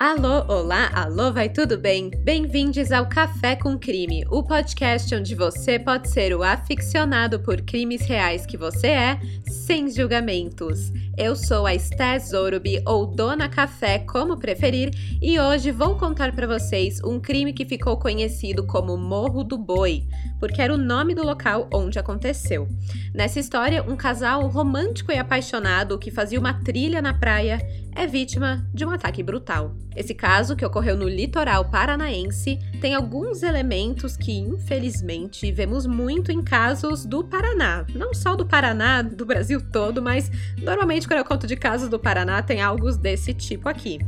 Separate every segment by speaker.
Speaker 1: Alô, olá, alô, vai tudo bem? Bem-vindos ao Café com Crime, o podcast onde você pode ser o aficionado por crimes reais que você é, sem julgamentos. Eu sou a Stés Zorubi, ou Dona Café, como preferir, e hoje vou contar para vocês um crime que ficou conhecido como Morro do Boi, porque era o nome do local onde aconteceu. Nessa história, um casal romântico e apaixonado que fazia uma trilha na praia é vítima de um ataque brutal. Esse caso, que ocorreu no litoral paranaense, tem alguns elementos que, infelizmente, vemos muito em casos do Paraná. Não só do Paraná, do Brasil todo, mas normalmente quando eu conto de casos do Paraná, tem algo desse tipo aqui: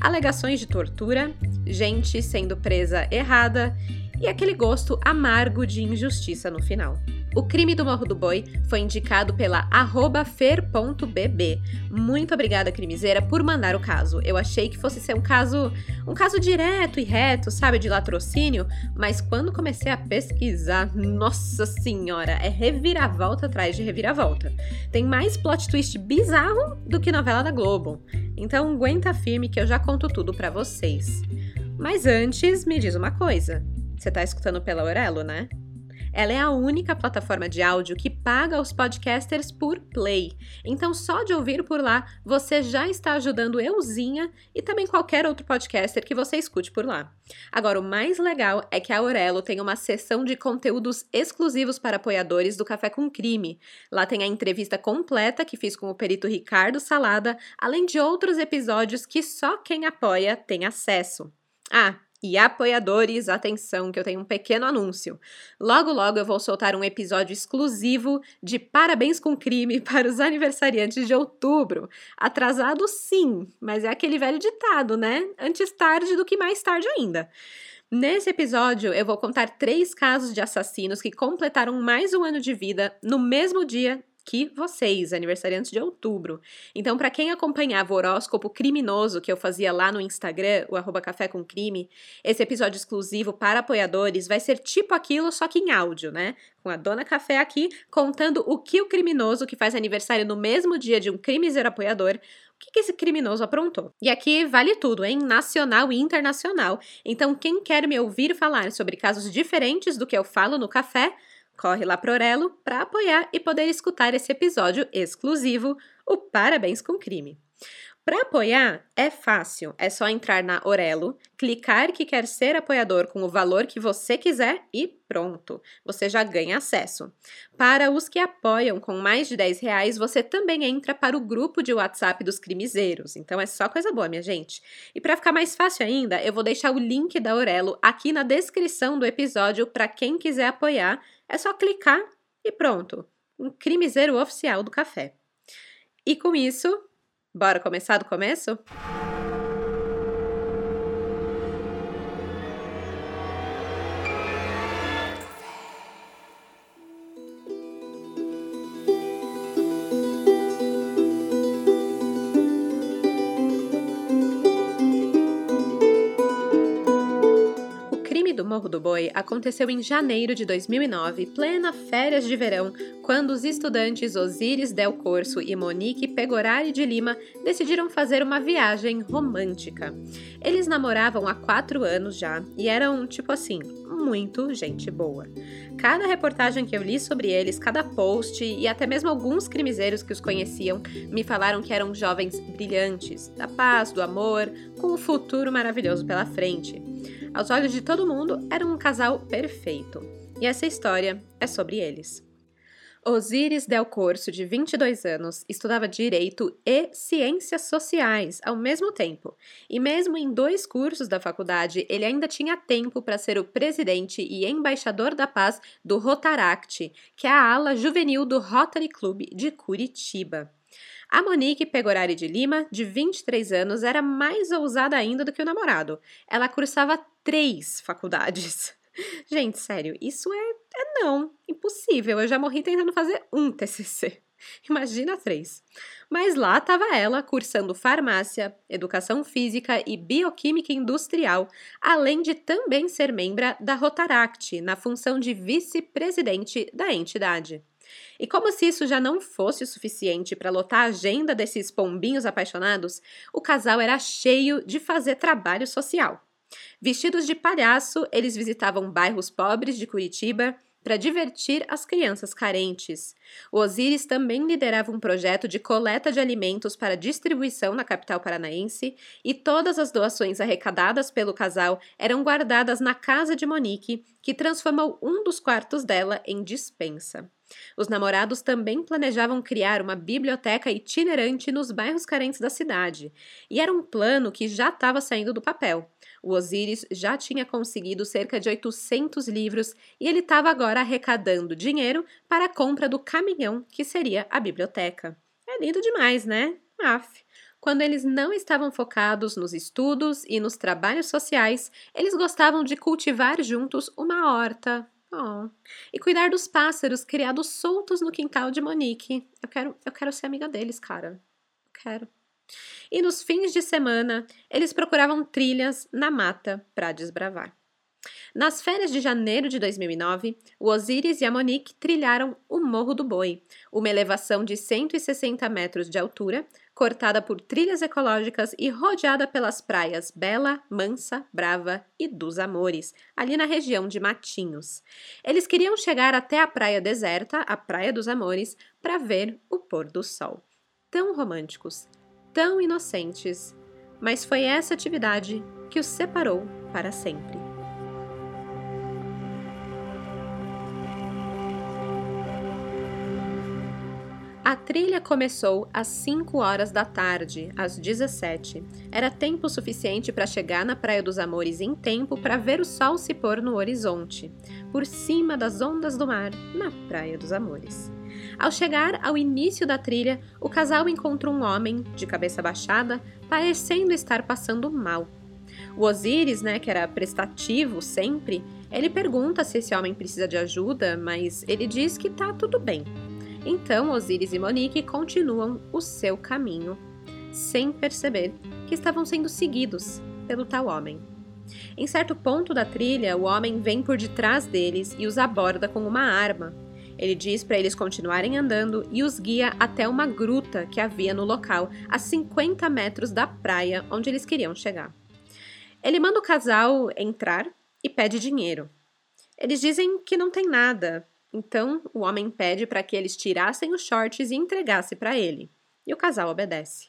Speaker 1: alegações de tortura, gente sendo presa errada e aquele gosto amargo de injustiça no final. O crime do Morro do Boi foi indicado pela fer.bb. Muito obrigada, crimiseira, por mandar o caso. Eu achei que fosse ser um caso, um caso direto e reto, sabe, de latrocínio, mas quando comecei a pesquisar, nossa senhora, é reviravolta atrás de reviravolta. Tem mais plot twist bizarro do que novela da Globo. Então aguenta firme que eu já conto tudo para vocês. Mas antes, me diz uma coisa. Você tá escutando pela Aurelo, né? Ela é a única plataforma de áudio que paga os podcasters por play. Então, só de ouvir por lá, você já está ajudando euzinha e também qualquer outro podcaster que você escute por lá. Agora, o mais legal é que a Aurelo tem uma seção de conteúdos exclusivos para apoiadores do Café com Crime. Lá tem a entrevista completa que fiz com o perito Ricardo Salada, além de outros episódios que só quem apoia tem acesso. Ah, e apoiadores, atenção, que eu tenho um pequeno anúncio. Logo, logo eu vou soltar um episódio exclusivo de Parabéns com Crime para os aniversariantes de outubro. Atrasado, sim, mas é aquele velho ditado, né? Antes tarde do que mais tarde ainda. Nesse episódio, eu vou contar três casos de assassinos que completaram mais um ano de vida no mesmo dia que vocês, aniversariantes de outubro. Então, para quem acompanhava o horóscopo criminoso que eu fazia lá no Instagram, o café com crime, esse episódio exclusivo para apoiadores vai ser tipo aquilo, só que em áudio, né? Com a Dona Café aqui contando o que o criminoso que faz aniversário no mesmo dia de um crimiseiro apoiador o que esse criminoso aprontou? E aqui vale tudo, hein? Nacional e internacional. Então, quem quer me ouvir falar sobre casos diferentes do que eu falo no café, Corre lá pro Orelo para apoiar e poder escutar esse episódio exclusivo, o Parabéns com Crime. Para apoiar é fácil, é só entrar na Orelo, clicar que quer ser apoiador com o valor que você quiser e pronto, você já ganha acesso. Para os que apoiam com mais de 10 reais, você também entra para o grupo de WhatsApp dos crimizeiros, então é só coisa boa, minha gente. E para ficar mais fácil ainda, eu vou deixar o link da Orelo aqui na descrição do episódio para quem quiser apoiar, é só clicar e pronto, um crimiseiro oficial do café. E com isso, Bora começar do começo? Morro do Boi aconteceu em janeiro de 2009, plena férias de verão, quando os estudantes Osíris Del Corso e Monique Pegorari de Lima decidiram fazer uma viagem romântica. Eles namoravam há quatro anos já e eram, tipo assim, muito gente boa. Cada reportagem que eu li sobre eles, cada post e até mesmo alguns crimezeiros que os conheciam me falaram que eram jovens brilhantes, da paz, do amor, com um futuro maravilhoso pela frente. Aos olhos de todo mundo, eram um casal perfeito. E essa história é sobre eles. Osíris Del Corso, de 22 anos, estudava Direito e Ciências Sociais ao mesmo tempo. E mesmo em dois cursos da faculdade, ele ainda tinha tempo para ser o presidente e embaixador da paz do Rotaract, que é a ala juvenil do Rotary Club de Curitiba. A Monique Pegorari de Lima, de 23 anos, era mais ousada ainda do que o namorado. Ela cursava três faculdades. Gente, sério, isso é, é não, impossível. Eu já morri tentando fazer um TCC. Imagina três. Mas lá estava ela cursando farmácia, educação física e bioquímica industrial, além de também ser membro da Rotaract, na função de vice-presidente da entidade. E como se isso já não fosse o suficiente para lotar a agenda desses pombinhos apaixonados, o casal era cheio de fazer trabalho social. Vestidos de palhaço, eles visitavam bairros pobres de Curitiba para divertir as crianças carentes. O Osiris também liderava um projeto de coleta de alimentos para distribuição na capital paranaense e todas as doações arrecadadas pelo casal eram guardadas na casa de Monique, que transformou um dos quartos dela em dispensa. Os namorados também planejavam criar uma biblioteca itinerante nos bairros carentes da cidade, e era um plano que já estava saindo do papel. O Osiris já tinha conseguido cerca de 800 livros e ele estava agora arrecadando dinheiro para a compra do caminhão que seria a biblioteca. É lindo demais, né? Af. Quando eles não estavam focados nos estudos e nos trabalhos sociais, eles gostavam de cultivar juntos uma horta, Oh. E cuidar dos pássaros criados soltos no quintal de Monique. Eu quero, eu quero ser amiga deles, cara. Eu quero. E nos fins de semana, eles procuravam trilhas na mata para desbravar. Nas férias de janeiro de 2009, o Osiris e a Monique trilharam o Morro do Boi, uma elevação de 160 metros de altura, cortada por trilhas ecológicas e rodeada pelas praias Bela, Mansa, Brava e dos Amores, ali na região de Matinhos. Eles queriam chegar até a praia deserta, a Praia dos Amores, para ver o pôr do sol. Tão românticos, tão inocentes, mas foi essa atividade que os separou para sempre. A trilha começou às 5 horas da tarde, às 17. Era tempo suficiente para chegar na Praia dos Amores em tempo para ver o sol se pôr no horizonte, por cima das ondas do mar, na Praia dos Amores. Ao chegar ao início da trilha, o casal encontra um homem, de cabeça baixada, parecendo estar passando mal. O Osiris, né, que era prestativo sempre, ele pergunta se esse homem precisa de ajuda, mas ele diz que tá tudo bem. Então Osiris e Monique continuam o seu caminho, sem perceber que estavam sendo seguidos pelo tal homem. Em certo ponto da trilha, o homem vem por detrás deles e os aborda com uma arma. Ele diz para eles continuarem andando e os guia até uma gruta que havia no local, a 50 metros da praia onde eles queriam chegar. Ele manda o casal entrar e pede dinheiro. Eles dizem que não tem nada, então, o homem pede para que eles tirassem os shorts e entregasse para ele. E o casal obedece.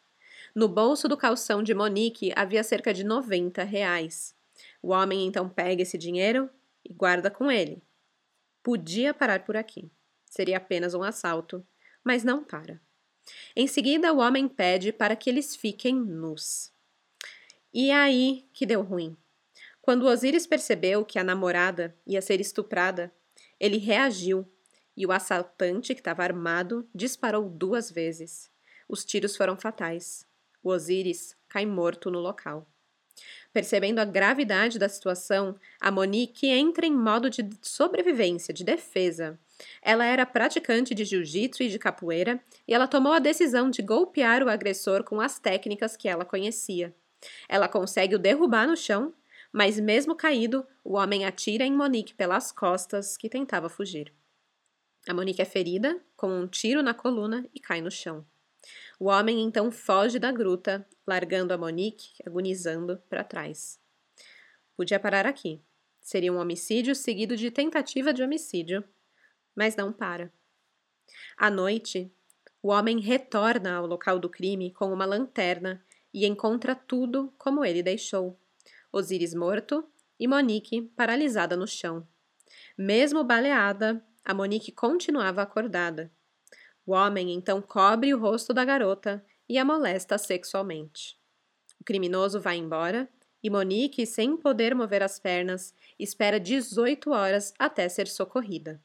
Speaker 1: No bolso do calção de Monique havia cerca de 90 reais. O homem então pega esse dinheiro e guarda com ele. Podia parar por aqui. Seria apenas um assalto, mas não para. Em seguida, o homem pede para que eles fiquem nus. E é aí que deu ruim. Quando Osiris percebeu que a namorada ia ser estuprada, ele reagiu e o assaltante, que estava armado, disparou duas vezes. Os tiros foram fatais. O Osiris cai morto no local. Percebendo a gravidade da situação, a Monique entra em modo de sobrevivência, de defesa. Ela era praticante de jiu-jitsu e de capoeira e ela tomou a decisão de golpear o agressor com as técnicas que ela conhecia. Ela consegue o derrubar no chão mas mesmo caído, o homem atira em Monique pelas costas, que tentava fugir. A Monique é ferida, com um tiro na coluna, e cai no chão. O homem então foge da gruta, largando a Monique, agonizando, para trás. Podia parar aqui. Seria um homicídio seguido de tentativa de homicídio. Mas não para. À noite, o homem retorna ao local do crime com uma lanterna e encontra tudo como ele deixou. Osiris morto e Monique paralisada no chão. Mesmo baleada, a Monique continuava acordada. O homem então cobre o rosto da garota e a molesta sexualmente. O criminoso vai embora e Monique, sem poder mover as pernas, espera 18 horas até ser socorrida.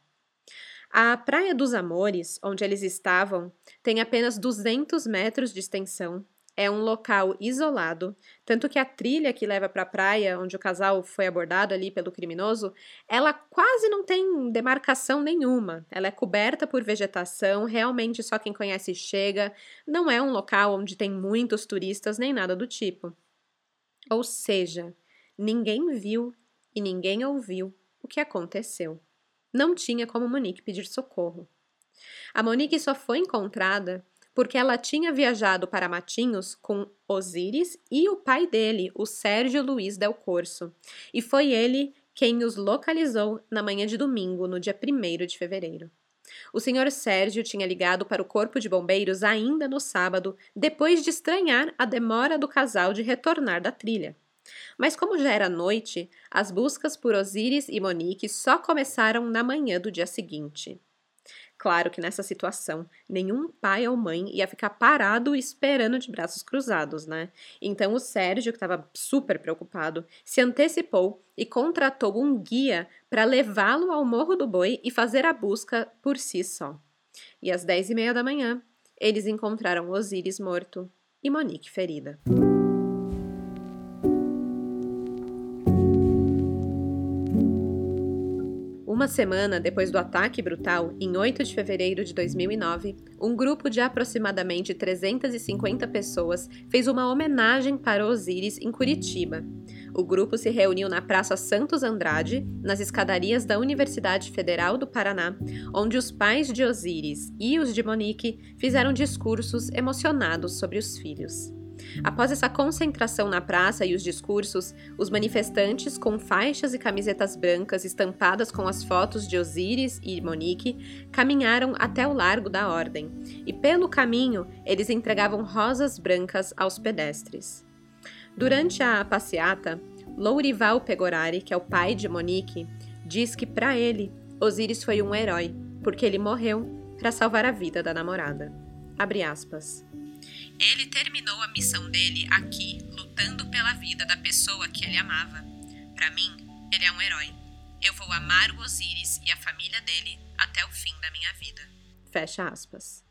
Speaker 1: A Praia dos Amores, onde eles estavam, tem apenas 200 metros de extensão é um local isolado, tanto que a trilha que leva para a praia, onde o casal foi abordado ali pelo criminoso, ela quase não tem demarcação nenhuma. Ela é coberta por vegetação, realmente só quem conhece chega. Não é um local onde tem muitos turistas nem nada do tipo. Ou seja, ninguém viu e ninguém ouviu o que aconteceu. Não tinha como Monique pedir socorro. A Monique só foi encontrada porque ela tinha viajado para Matinhos com Osíris e o pai dele, o Sérgio Luiz Del Corso, e foi ele quem os localizou na manhã de domingo, no dia 1 de fevereiro. O senhor Sérgio tinha ligado para o corpo de bombeiros ainda no sábado, depois de estranhar a demora do casal de retornar da trilha. Mas como já era noite, as buscas por Osíris e Monique só começaram na manhã do dia seguinte. Claro que nessa situação, nenhum pai ou mãe ia ficar parado esperando de braços cruzados, né? Então o Sérgio, que estava super preocupado, se antecipou e contratou um guia para levá-lo ao Morro do Boi e fazer a busca por si só. E às dez e meia da manhã, eles encontraram Osíris morto e Monique ferida. Uma semana depois do ataque brutal, em 8 de fevereiro de 2009, um grupo de aproximadamente 350 pessoas fez uma homenagem para Osíris em Curitiba. O grupo se reuniu na Praça Santos Andrade, nas escadarias da Universidade Federal do Paraná, onde os pais de Osíris e os de Monique fizeram discursos emocionados sobre os filhos. Após essa concentração na praça e os discursos, os manifestantes, com faixas e camisetas brancas estampadas com as fotos de Osíris e Monique, caminharam até o Largo da Ordem, e pelo caminho eles entregavam rosas brancas aos pedestres. Durante a passeata, Lourival Pegorari, que é o pai de Monique, diz que para ele Osíris foi um herói, porque ele morreu para salvar a vida da namorada. Abre aspas. Ele terminou a missão dele aqui, lutando pela vida da pessoa que ele amava. Para mim, ele é um herói. Eu vou amar o Osíris e a família dele até o fim da minha vida. Fecha aspas.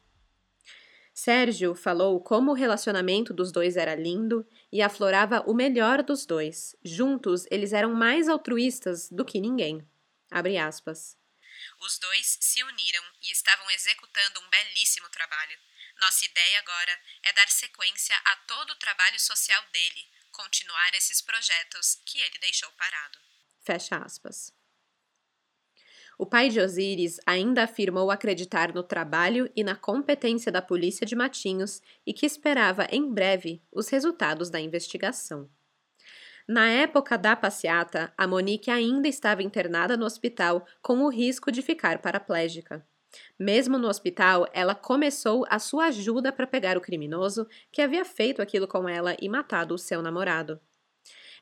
Speaker 1: Sérgio falou como o relacionamento dos dois era lindo e aflorava o melhor dos dois. Juntos, eles eram mais altruístas do que ninguém. Abre aspas. Os dois se uniram e estavam executando um belíssimo trabalho. Nossa ideia agora é dar sequência a todo o trabalho social dele, continuar esses projetos que ele deixou parado. Fecha aspas. O pai de Osíris ainda afirmou acreditar no trabalho e na competência da polícia de Matinhos e que esperava em breve os resultados da investigação. Na época da passeata, a Monique ainda estava internada no hospital com o risco de ficar paraplégica. Mesmo no hospital, ela começou a sua ajuda para pegar o criminoso que havia feito aquilo com ela e matado o seu namorado.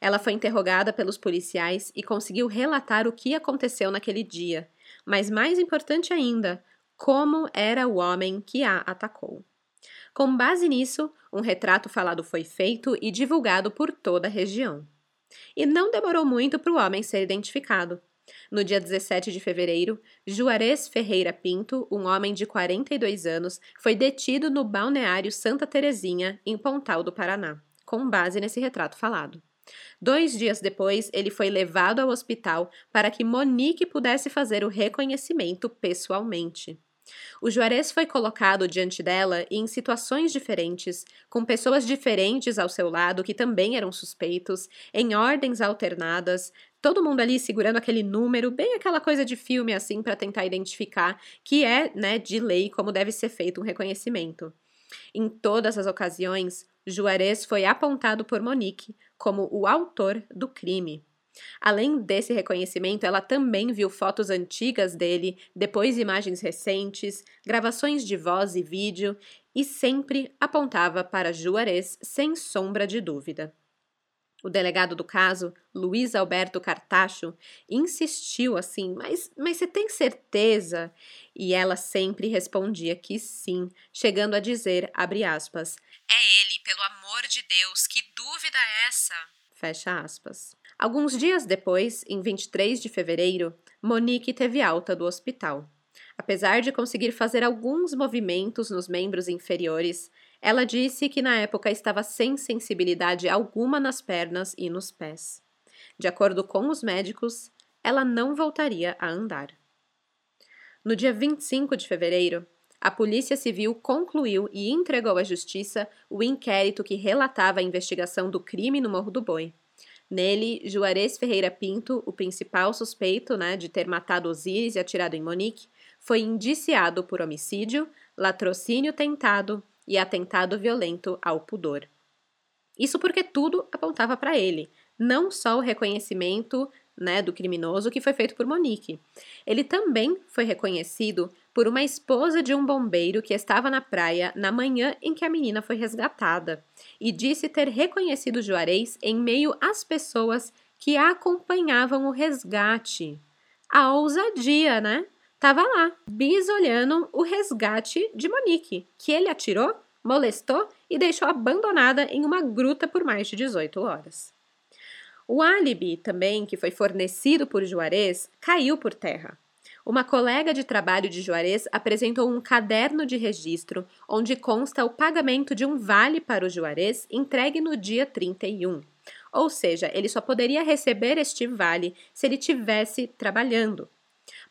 Speaker 1: Ela foi interrogada pelos policiais e conseguiu relatar o que aconteceu naquele dia, mas mais importante ainda, como era o homem que a atacou. Com base nisso, um retrato falado foi feito e divulgado por toda a região. E não demorou muito para o homem ser identificado. No dia 17 de fevereiro, Juarez Ferreira Pinto, um homem de 42 anos, foi detido no balneário Santa Terezinha, em Pontal do Paraná, com base nesse retrato falado. Dois dias depois, ele foi levado ao hospital para que Monique pudesse fazer o reconhecimento pessoalmente. O Juarez foi colocado diante dela em situações diferentes, com pessoas diferentes ao seu lado que também eram suspeitos, em ordens alternadas, todo mundo ali segurando aquele número, bem aquela coisa de filme assim para tentar identificar que é, né, de lei como deve ser feito um reconhecimento. Em todas as ocasiões, Juarez foi apontado por Monique como o autor do crime. Além desse reconhecimento, ela também viu fotos antigas dele, depois imagens recentes, gravações de voz e vídeo, e sempre apontava para Juarez sem sombra de dúvida. O delegado do caso, Luiz Alberto Cartacho, insistiu assim: mas, mas você tem certeza? E ela sempre respondia que sim, chegando a dizer, abre aspas, é ele, pelo amor de Deus, que dúvida é essa? Fecha aspas. Alguns dias depois, em 23 de fevereiro, Monique teve alta do hospital. Apesar de conseguir fazer alguns movimentos nos membros inferiores, ela disse que na época estava sem sensibilidade alguma nas pernas e nos pés. De acordo com os médicos, ela não voltaria a andar. No dia 25 de fevereiro, a Polícia Civil concluiu e entregou à Justiça o inquérito que relatava a investigação do crime no Morro do Boi. Nele, Juarez Ferreira Pinto, o principal suspeito né, de ter matado Osiris e atirado em Monique, foi indiciado por homicídio, latrocínio tentado e atentado violento ao pudor. Isso porque tudo apontava para ele, não só o reconhecimento né, do criminoso que foi feito por Monique. Ele também foi reconhecido por uma esposa de um bombeiro que estava na praia na manhã em que a menina foi resgatada e disse ter reconhecido Juarez em meio às pessoas que acompanhavam o resgate. A ousadia, né? Tava lá, bisolhando o resgate de Monique, que ele atirou, molestou e deixou abandonada em uma gruta por mais de 18 horas. O álibi, também, que foi fornecido por Juarez, caiu por terra. Uma colega de trabalho de Juarez apresentou um caderno de registro onde consta o pagamento de um vale para o Juarez entregue no dia 31. Ou seja, ele só poderia receber este vale se ele tivesse trabalhando.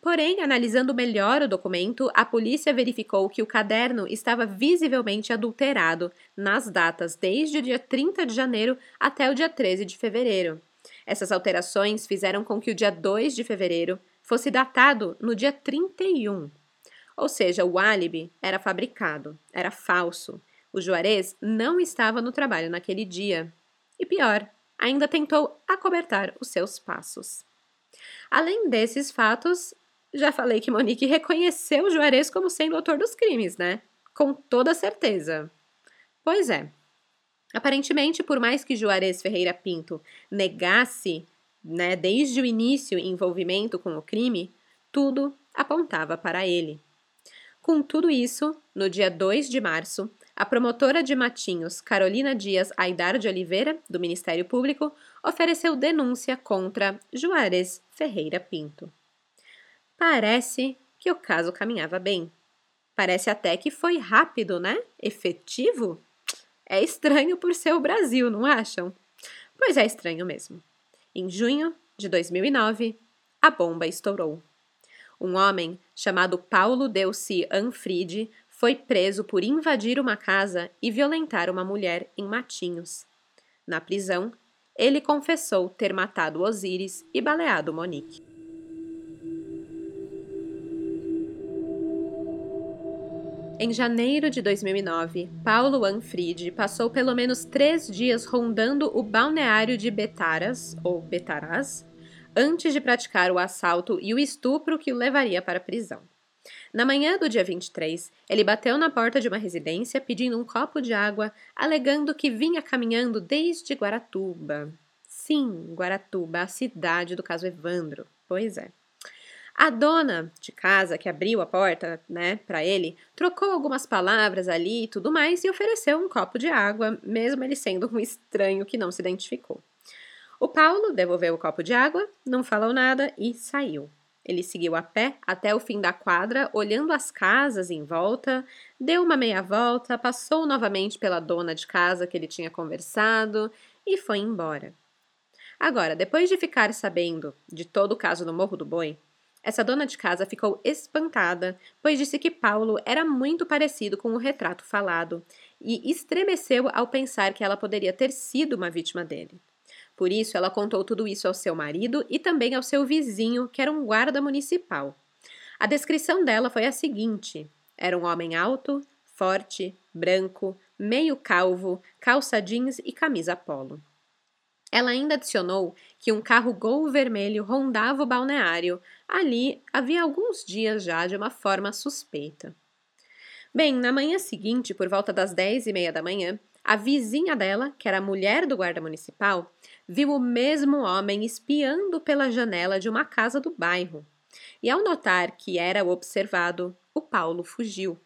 Speaker 1: Porém, analisando melhor o documento, a polícia verificou que o caderno estava visivelmente adulterado nas datas desde o dia 30 de janeiro até o dia 13 de fevereiro. Essas alterações fizeram com que o dia 2 de fevereiro fosse datado no dia 31. Ou seja, o álibi era fabricado, era falso. O Juarez não estava no trabalho naquele dia. E pior, ainda tentou acobertar os seus passos. Além desses fatos, já falei que Monique reconheceu Juarez como sendo autor dos crimes, né? Com toda certeza. Pois é, Aparentemente, por mais que Juarez Ferreira Pinto negasse, né, desde o início, envolvimento com o crime, tudo apontava para ele. Com tudo isso, no dia 2 de março, a promotora de Matinhos, Carolina Dias Aidar de Oliveira, do Ministério Público, ofereceu denúncia contra Juarez Ferreira Pinto. Parece que o caso caminhava bem. Parece até que foi rápido, né? Efetivo? É estranho por ser o Brasil, não acham? Pois é estranho mesmo. Em junho de 2009, a bomba estourou. Um homem chamado Paulo Delci Anfride foi preso por invadir uma casa e violentar uma mulher em Matinhos. Na prisão, ele confessou ter matado Osíris e baleado Monique. Em janeiro de 2009, Paulo Anfride passou pelo menos três dias rondando o balneário de Betaras, ou Betaraz, antes de praticar o assalto e o estupro que o levaria para a prisão. Na manhã do dia 23, ele bateu na porta de uma residência pedindo um copo de água, alegando que vinha caminhando desde Guaratuba. Sim, Guaratuba, a cidade do caso Evandro. Pois é. A dona de casa que abriu a porta, né, para ele, trocou algumas palavras ali e tudo mais e ofereceu um copo de água, mesmo ele sendo um estranho que não se identificou. O Paulo devolveu o copo de água, não falou nada e saiu. Ele seguiu a pé até o fim da quadra, olhando as casas em volta, deu uma meia volta, passou novamente pela dona de casa que ele tinha conversado e foi embora. Agora, depois de ficar sabendo de todo o caso do Morro do Boi, essa dona de casa ficou espantada, pois disse que Paulo era muito parecido com o retrato falado e estremeceu ao pensar que ela poderia ter sido uma vítima dele. Por isso, ela contou tudo isso ao seu marido e também ao seu vizinho, que era um guarda municipal. A descrição dela foi a seguinte: era um homem alto, forte, branco, meio calvo, calça jeans e camisa polo. Ela ainda adicionou que um carro Gol vermelho rondava o balneário ali havia alguns dias já de uma forma suspeita. Bem, na manhã seguinte, por volta das dez e meia da manhã, a vizinha dela, que era a mulher do guarda municipal, viu o mesmo homem espiando pela janela de uma casa do bairro. E ao notar que era o observado, o Paulo fugiu.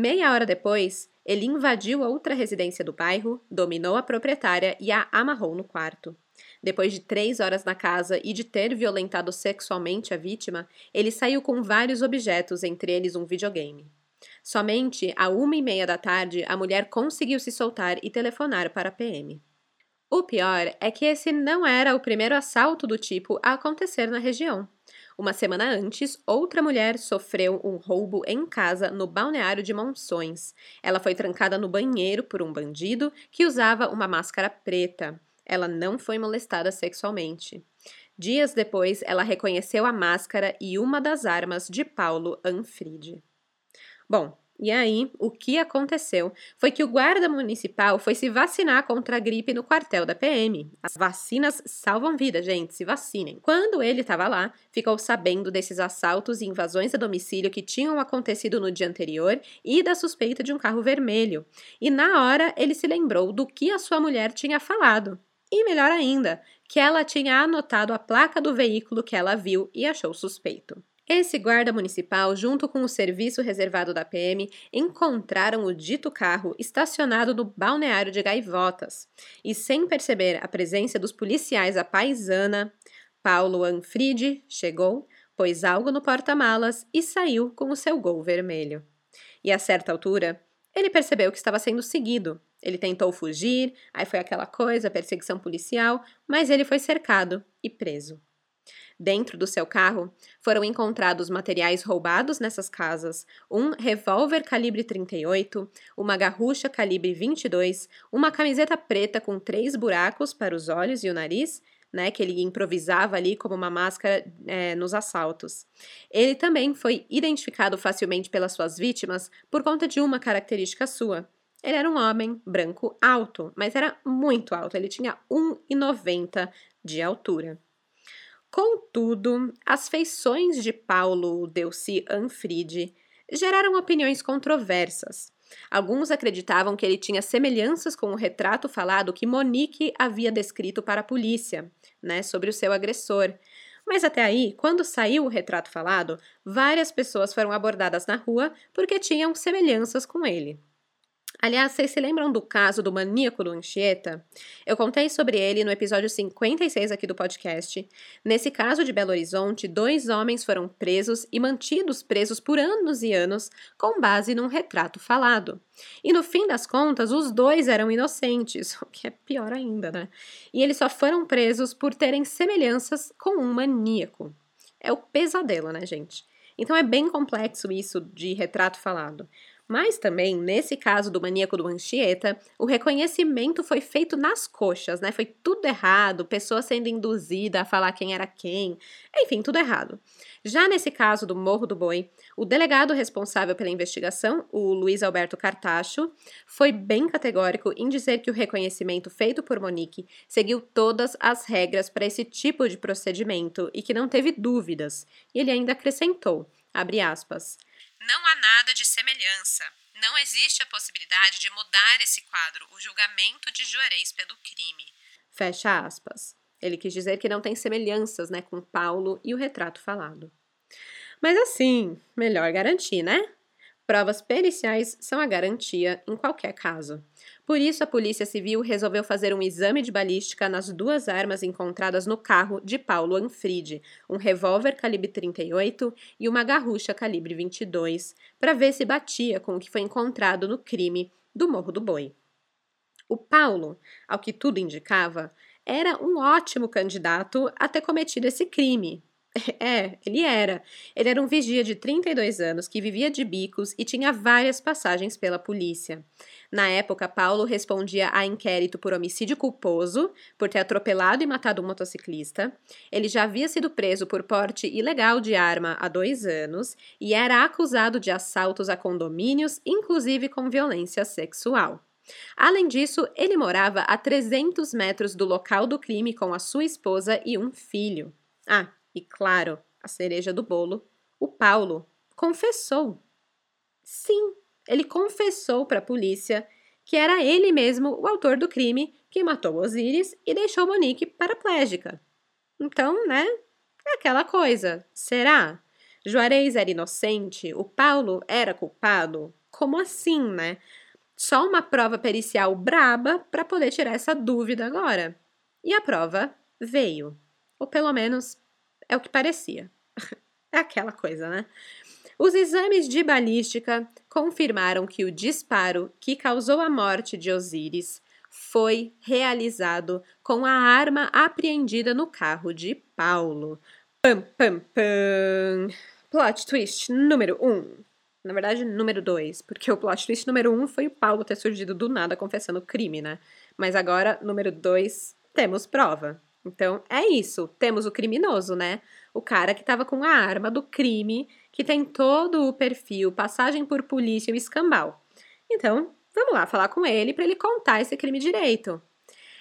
Speaker 1: Meia hora depois, ele invadiu a outra residência do bairro, dominou a proprietária e a amarrou no quarto. Depois de três horas na casa e de ter violentado sexualmente a vítima, ele saiu com vários objetos, entre eles um videogame. Somente à uma e meia da tarde, a mulher conseguiu se soltar e telefonar para a PM. O pior é que esse não era o primeiro assalto do tipo a acontecer na região. Uma semana antes, outra mulher sofreu um roubo em casa no balneário de Monções. Ela foi trancada no banheiro por um bandido que usava uma máscara preta. Ela não foi molestada sexualmente. Dias depois, ela reconheceu a máscara e uma das armas de Paulo Anfride. Bom, e aí, o que aconteceu foi que o guarda municipal foi se vacinar contra a gripe no quartel da PM. As vacinas salvam vidas, gente, se vacinem. Quando ele estava lá, ficou sabendo desses assaltos e invasões a domicílio que tinham acontecido no dia anterior e da suspeita de um carro vermelho. E na hora, ele se lembrou do que a sua mulher tinha falado. E melhor ainda, que ela tinha anotado a placa do veículo que ela viu e achou suspeito. Esse guarda municipal, junto com o serviço reservado da PM, encontraram o dito carro estacionado no balneário de Gaivotas. E sem perceber a presença dos policiais à paisana, Paulo Anfride chegou, pôs algo no porta-malas e saiu com o seu gol vermelho. E a certa altura, ele percebeu que estava sendo seguido. Ele tentou fugir, aí foi aquela coisa, perseguição policial, mas ele foi cercado e preso. Dentro do seu carro foram encontrados materiais roubados nessas casas: um revólver calibre 38, uma garrucha calibre 22, uma camiseta preta com três buracos para os olhos e o nariz, né, que ele improvisava ali como uma máscara é, nos assaltos. Ele também foi identificado facilmente pelas suas vítimas por conta de uma característica sua. Ele era um homem branco alto, mas era muito alto, ele tinha 1,90 de altura. Contudo, as feições de Paulo Delci Anfride geraram opiniões controversas. Alguns acreditavam que ele tinha semelhanças com o retrato falado que Monique havia descrito para a polícia, né, sobre o seu agressor. Mas até aí, quando saiu o retrato falado, várias pessoas foram abordadas na rua porque tinham semelhanças com ele. Aliás, vocês se lembram do caso do maníaco do Anchieta? Eu contei sobre ele no episódio 56 aqui do podcast. Nesse caso de Belo Horizonte, dois homens foram presos e mantidos presos por anos e anos com base num retrato falado. E no fim das contas, os dois eram inocentes, o que é pior ainda, né? E eles só foram presos por terem semelhanças com um maníaco. É o pesadelo, né, gente? Então é bem complexo isso de retrato falado. Mas também, nesse caso do maníaco do Anchieta, o reconhecimento foi feito nas coxas, né? Foi tudo errado, pessoa sendo induzida a falar quem era quem, enfim, tudo errado. Já nesse caso do Morro do Boi, o delegado responsável pela investigação, o Luiz Alberto Cartacho, foi bem categórico em dizer que o reconhecimento feito por Monique seguiu todas as regras para esse tipo de procedimento e que não teve dúvidas. E ele ainda acrescentou, abre aspas,
Speaker 2: não há nada de semelhança. Não existe a possibilidade de mudar esse quadro, o julgamento de Juarez pelo crime.
Speaker 1: Fecha aspas. Ele quis dizer que não tem semelhanças né, com Paulo e o retrato falado. Mas assim, melhor garantir, né? Provas periciais são a garantia em qualquer caso. Por isso, a Polícia Civil resolveu fazer um exame de balística nas duas armas encontradas no carro de Paulo Anfride, um revólver calibre 38 e uma garrucha calibre 22, para ver se batia com o que foi encontrado no crime do Morro do Boi. O Paulo, ao que tudo indicava, era um ótimo candidato a ter cometido esse crime, É, ele era. Ele era um vigia de 32 anos que vivia de bicos e tinha várias passagens pela polícia. Na época, Paulo respondia a inquérito por homicídio culposo, por ter atropelado e matado um motociclista. Ele já havia sido preso por porte ilegal de arma há dois anos e era acusado de assaltos a condomínios, inclusive com violência sexual. Além disso, ele morava a 300 metros do local do crime com a sua esposa e um filho. Ah, e claro, a cereja do bolo, o Paulo confessou. Sim, ele confessou para a polícia que era ele mesmo o autor do crime que matou Osiris e deixou Monique paraplégica. Então, né? É aquela coisa. Será? Juarez era inocente? O Paulo era culpado? Como assim, né? Só uma prova pericial braba para poder tirar essa dúvida agora. E a prova veio. Ou pelo menos é o que parecia. é aquela coisa, né? Os exames de balística confirmaram que o disparo que causou a morte de Osiris foi realizado com a arma apreendida no carro de Paulo. Pam, pam, pam. Plot twist número 1. Um. Na verdade, número 2, porque o plot twist número 1 um foi o Paulo ter surgido do nada confessando o crime, né? Mas agora, número 2, temos prova. Então, é isso. Temos o criminoso, né? O cara que estava com a arma do crime, que tem todo o perfil, passagem por polícia e escambau. Então, vamos lá falar com ele para ele contar esse crime direito.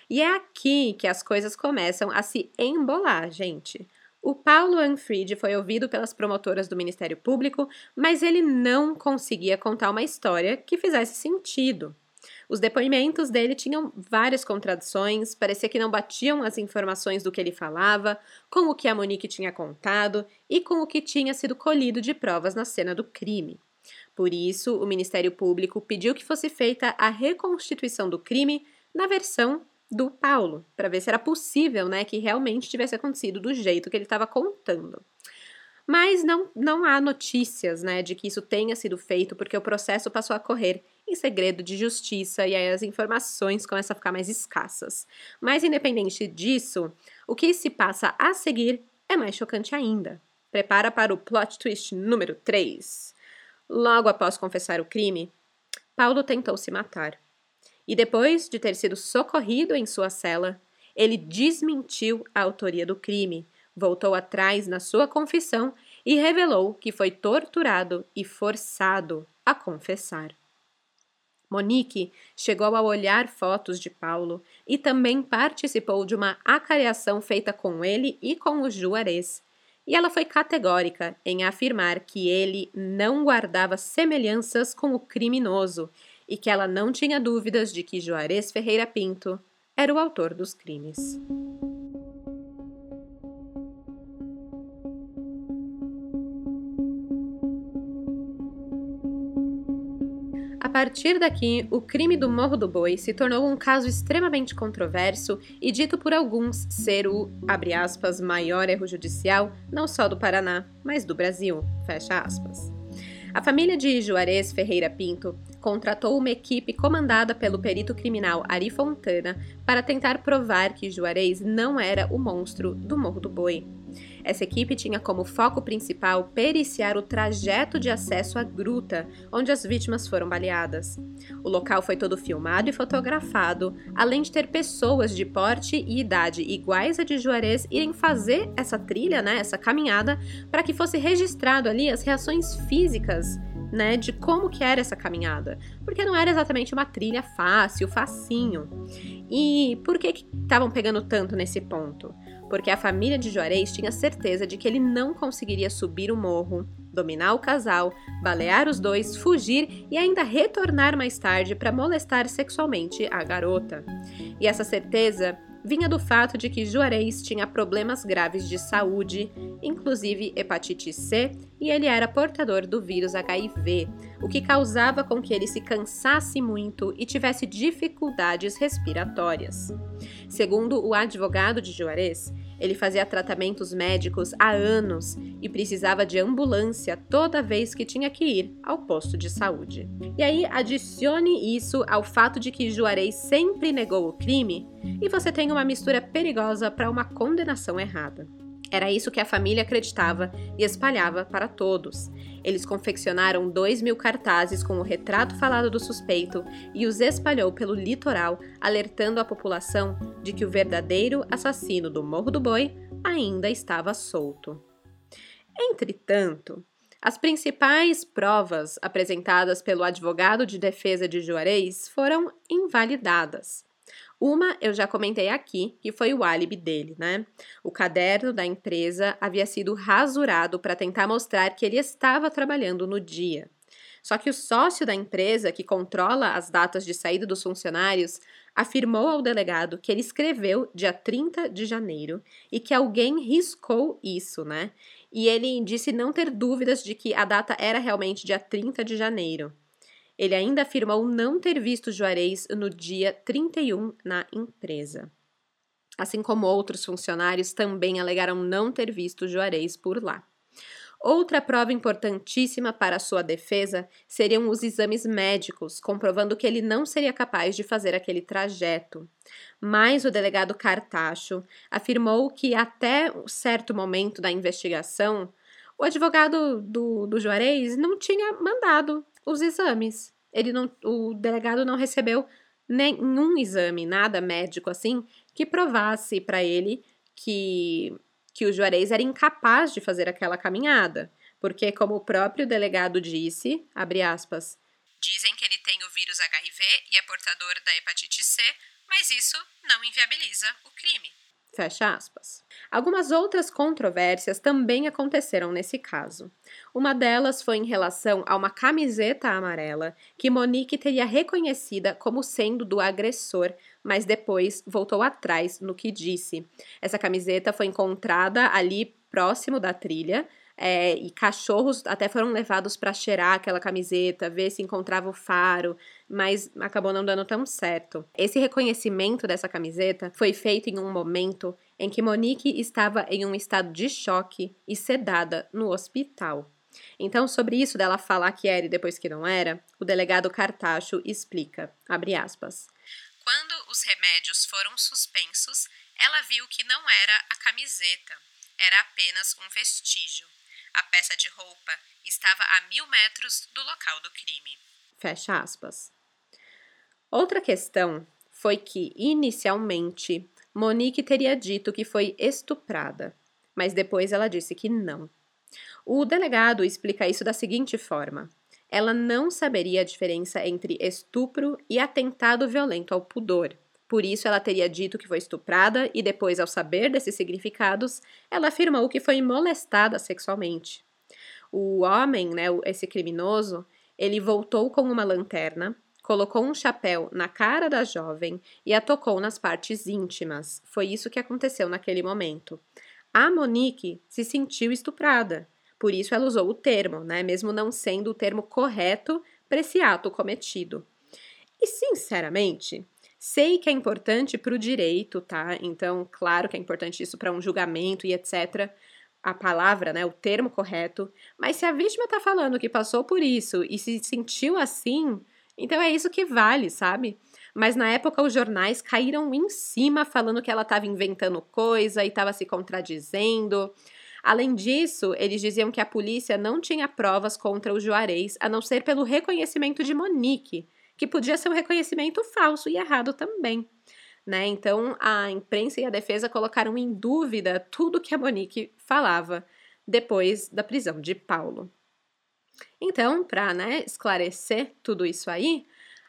Speaker 1: E é aqui que as coisas começam a se embolar, gente. O Paulo Anfried foi ouvido pelas promotoras do Ministério Público, mas ele não conseguia contar uma história que fizesse sentido. Os depoimentos dele tinham várias contradições, parecia que não batiam as informações do que ele falava, com o que a Monique tinha contado e com o que tinha sido colhido de provas na cena do crime. Por isso, o Ministério Público pediu que fosse feita a reconstituição do crime na versão do Paulo, para ver se era possível, né, que realmente tivesse acontecido do jeito que ele estava contando. Mas não, não há notícias, né, de que isso tenha sido feito, porque o processo passou a correr em segredo de justiça e aí as informações começam a ficar mais escassas. Mas independente disso, o que se passa a seguir é mais chocante ainda. Prepara para o plot twist número 3. Logo após confessar o crime, Paulo tentou se matar. E depois de ter sido socorrido em sua cela, ele desmentiu a autoria do crime, voltou atrás na sua confissão e revelou que foi torturado e forçado a confessar. Monique chegou a olhar fotos de Paulo e também participou de uma acareação feita com ele e com o Juarez. E ela foi categórica em afirmar que ele não guardava semelhanças com o criminoso e que ela não tinha dúvidas de que Juarez Ferreira Pinto era o autor dos crimes. A partir daqui, o crime do Morro do Boi se tornou um caso extremamente controverso e dito por alguns ser o, abre aspas, maior erro judicial não só do Paraná, mas do Brasil, fecha aspas. A família de Juarez Ferreira Pinto contratou uma equipe comandada pelo perito criminal Ari Fontana para tentar provar que Juarez não era o monstro do Morro do Boi. Essa equipe tinha como foco principal periciar o trajeto de acesso à gruta, onde as vítimas foram baleadas. O local foi todo filmado e fotografado, além de ter pessoas de porte e idade iguais a de Juarez irem fazer essa trilha, né, essa caminhada, para que fosse registrado ali as reações físicas né, de como que era essa caminhada, porque não era exatamente uma trilha fácil, facinho. E por que estavam pegando tanto nesse ponto? Porque a família de Juarez tinha certeza de que ele não conseguiria subir o morro, dominar o casal, balear os dois, fugir e ainda retornar mais tarde para molestar sexualmente a garota. E essa certeza vinha do fato de que Juarez tinha problemas graves de saúde, inclusive hepatite C, e ele era portador do vírus HIV, o que causava com que ele se cansasse muito e tivesse dificuldades respiratórias. Segundo o advogado de Juarez, ele fazia tratamentos médicos há anos e precisava de ambulância toda vez que tinha que ir ao posto de saúde. E aí, adicione isso ao fato de que Juarez sempre negou o crime e você tem uma mistura perigosa para uma condenação errada. Era isso que a família acreditava e espalhava para todos. Eles confeccionaram dois mil cartazes com o retrato falado do suspeito e os espalhou pelo litoral, alertando a população de que o verdadeiro assassino do Morro do Boi ainda estava solto. Entretanto, as principais provas apresentadas pelo advogado de defesa de Juarez foram invalidadas. Uma eu já comentei aqui, que foi o álibi dele, né? O caderno da empresa havia sido rasurado para tentar mostrar que ele estava trabalhando no dia. Só que o sócio da empresa, que controla as datas de saída dos funcionários, afirmou ao delegado que ele escreveu dia 30 de janeiro e que alguém riscou isso, né? E ele disse não ter dúvidas de que a data era realmente dia 30 de janeiro. Ele ainda afirmou não ter visto Juarez no dia 31 na empresa. Assim como outros funcionários também alegaram não ter visto Juarez por lá. Outra prova importantíssima para sua defesa seriam os exames médicos, comprovando que ele não seria capaz de fazer aquele trajeto. Mas o delegado Cartacho afirmou que até certo momento da investigação, o advogado do, do Juarez não tinha mandado os exames. Ele não, o delegado não recebeu nenhum exame, nada médico assim, que provasse para ele que, que o Juarez era incapaz de fazer aquela caminhada, porque, como o próprio delegado disse, abre aspas,
Speaker 2: Dizem que ele tem o vírus HIV e é portador da hepatite C, mas isso não inviabiliza o crime.
Speaker 1: Fecha aspas. Algumas outras controvérsias também aconteceram nesse caso. Uma delas foi em relação a uma camiseta amarela que Monique teria reconhecida como sendo do agressor, mas depois voltou atrás no que disse. Essa camiseta foi encontrada ali próximo da trilha, é, e cachorros até foram levados para cheirar aquela camiseta, ver se encontrava o faro, mas acabou não dando tão certo. Esse reconhecimento dessa camiseta foi feito em um momento em que Monique estava em um estado de choque e sedada no hospital. Então, sobre isso dela falar que era e depois que não era, o delegado Cartacho explica, aspas,
Speaker 2: Quando os remédios foram suspensos, ela viu que não era a camiseta, era apenas um vestígio. A peça de roupa estava a mil metros do local do crime.
Speaker 1: Fecha aspas. Outra questão foi que, inicialmente, Monique teria dito que foi estuprada, mas depois ela disse que não. O delegado explica isso da seguinte forma: ela não saberia a diferença entre estupro e atentado violento ao pudor. Por isso, ela teria dito que foi estuprada e depois, ao saber desses significados, ela afirmou que foi molestada sexualmente. O homem, né, esse criminoso, ele voltou com uma lanterna, colocou um chapéu na cara da jovem e a tocou nas partes íntimas. Foi isso que aconteceu naquele momento. A Monique se sentiu estuprada, por isso ela usou o termo, né, mesmo não sendo o termo correto para esse ato cometido. E sinceramente, Sei que é importante para o direito, tá? Então, claro que é importante isso para um julgamento e etc. A palavra, né, o termo correto. Mas se a vítima está falando que passou por isso e se sentiu assim, então é isso que vale, sabe? Mas na época os jornais caíram em cima falando que ela estava inventando coisa e estava se contradizendo. Além disso, eles diziam que a polícia não tinha provas contra o Juarez, a não ser pelo reconhecimento de Monique, que podia ser um reconhecimento falso e errado também. Né? Então, a imprensa e a defesa colocaram em dúvida tudo que a Monique falava depois da prisão de Paulo. Então, para né, esclarecer tudo isso aí,